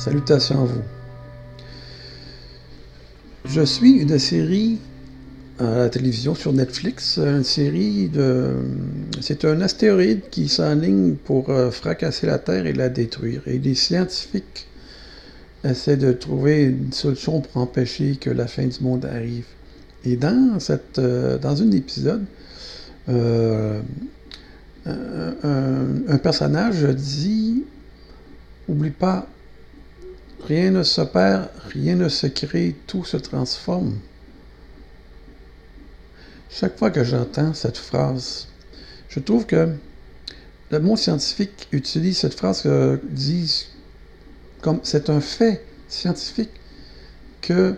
Salutations à vous. Je suis une série à la télévision sur Netflix, une série de... C'est un astéroïde qui s'enligne pour euh, fracasser la Terre et la détruire. Et les scientifiques essaient de trouver une solution pour empêcher que la fin du monde arrive. Et dans, cette, euh, dans un épisode, euh, un, personnage dit Oublie pas, rien ne se perd, rien ne se crée, tout se transforme. Chaque fois que j'entends cette phrase, je trouve que le mot scientifique utilise cette phrase comme c'est un fait scientifique que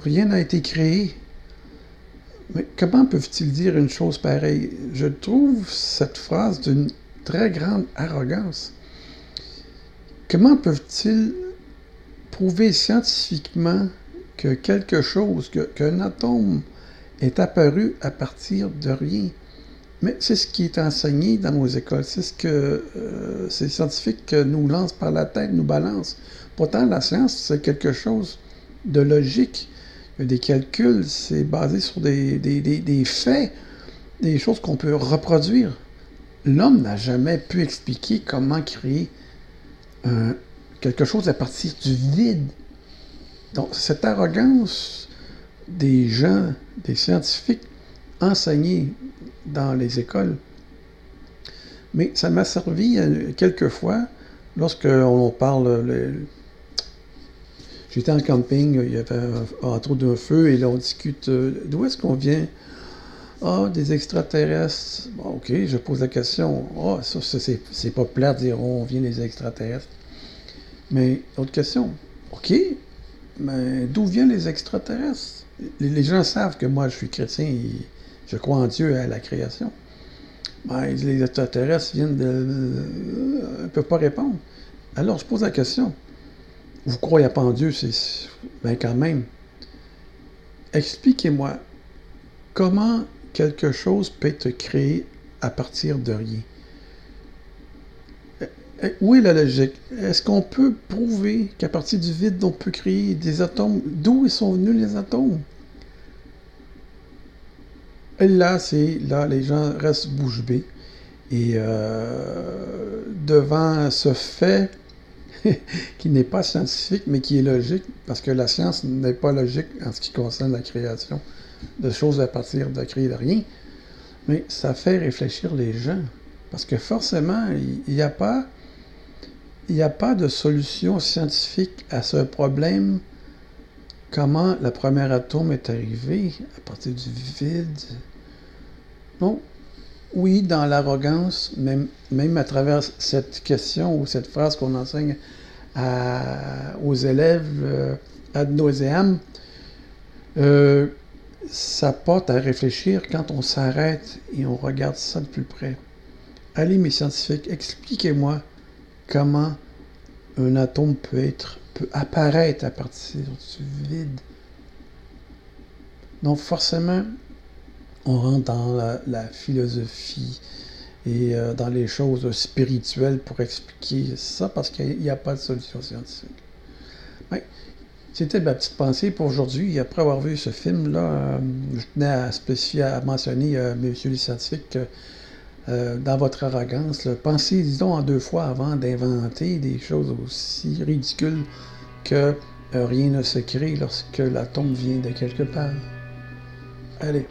rien n'a été créé. Mais comment peuvent-ils dire une chose pareille? Je trouve cette phrase d'une très grande arrogance. Comment peuvent-ils prouver scientifiquement que quelque chose, qu'un atome est apparu à partir de rien. Mais c'est ce qui est enseigné dans nos écoles. C'est ce que euh, ces scientifiques nous lancent par la tête, nous balancent. Pourtant, la science, c'est quelque chose de logique. Il des calculs, c'est basé sur des, des, des, faits, des choses qu'on peut reproduire. L'homme n'a jamais pu expliquer comment créer quelque chose à partir du vide. Donc, cette arrogance des gens, des scientifiques enseignés dans les écoles, mais ça m'a servi euh, quelquefois lorsque on parle. J'étais en camping, il y avait entre autres un feu et là on discute euh, d'où est-ce qu'on vient? Ah, des extraterrestres. Bon, ok, je pose la question. Ah, ça, c'est pas plat de dire on vient des extraterrestres. Mais, autre question. OK, mais d'où viennent les extraterrestres? Les, gens savent que moi, je suis chrétien et je crois en Dieu et à la création. Mais les extraterrestres viennent de. Ne peuvent pas répondre. Alors, je pose la question. Vous croyez pas en Dieu, c'est. Ben, quand même. Expliquez-moi comment quelque chose peut être créé à partir de rien. Eh, où est la logique? Est-ce qu'on peut prouver qu'à partir du vide, on peut créer des atomes? D'où sont venus les atomes? Et là, c'est là, les gens restent bouche bée. Et euh, devant ce fait qui n'est pas scientifique, mais qui est logique, parce que la science n'est pas logique en ce qui concerne la création de choses à partir de créer de rien, mais ça fait réfléchir les gens. Parce que forcément, il n'y a pas il n'y a pas de solution scientifique à ce problème. Comment le premier atome est arrivé? À partir du vide? Non. Oui, dans l'arrogance, même, même à travers cette question ou cette phrase qu'on enseigne aux élèves euh, ad nauseam, euh, ça porte à réfléchir quand on s'arrête et on regarde ça de plus près. Allez, mes scientifiques, expliquez-moi comment un atome peut être peut apparaître à partir du vide. Donc forcément, on rentre dans la, philosophie et euh, dans les choses spirituelles pour expliquer ça parce qu'il n'y a pas de solution scientifique. C'était ma petite pensée pour aujourd'hui. Après avoir vu ce film-là, euh, je tenais à spécifier, à mentionner, euh, messieurs les scientifiques, que euh, dans votre arrogance. Pensez, disons, en deux fois avant d'inventer des choses aussi ridicules que euh, rien ne se crée lorsque l'atome vient de quelque part. Allez.